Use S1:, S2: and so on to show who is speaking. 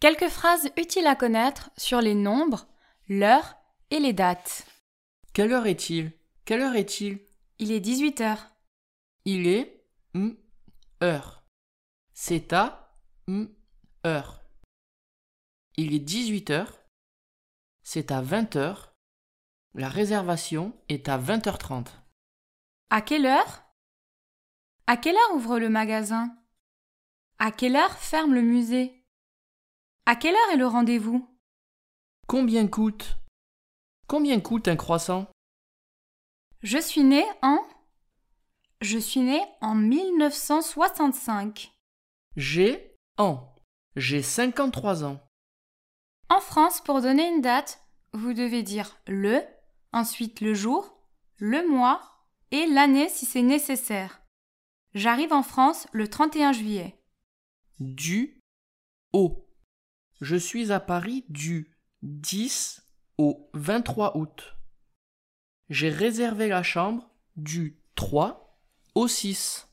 S1: Quelques phrases utiles à connaître sur les nombres, l'heure et les dates.
S2: Quelle heure est-il? Quelle heure est-il?
S1: Il est 18 heures.
S2: Il est mm, heure. C'est à mm, heure. Il est 18 heures. C'est à 20 heures. La réservation est à 20h30.
S1: À quelle heure? À quelle heure ouvre le magasin? À quelle heure ferme le musée? À quelle heure est le rendez-vous?
S2: Combien coûte? Combien coûte un croissant?
S1: Je suis né en? Je suis né en 1965.
S2: J'ai en. J'ai 53 ans.
S1: En France, pour donner une date, vous devez dire le, ensuite le jour, le mois et l'année si c'est nécessaire. J'arrive en France le 31 juillet.
S2: Du au. Je suis à Paris du 10 au 23 août. J'ai réservé la chambre du 3 au 6.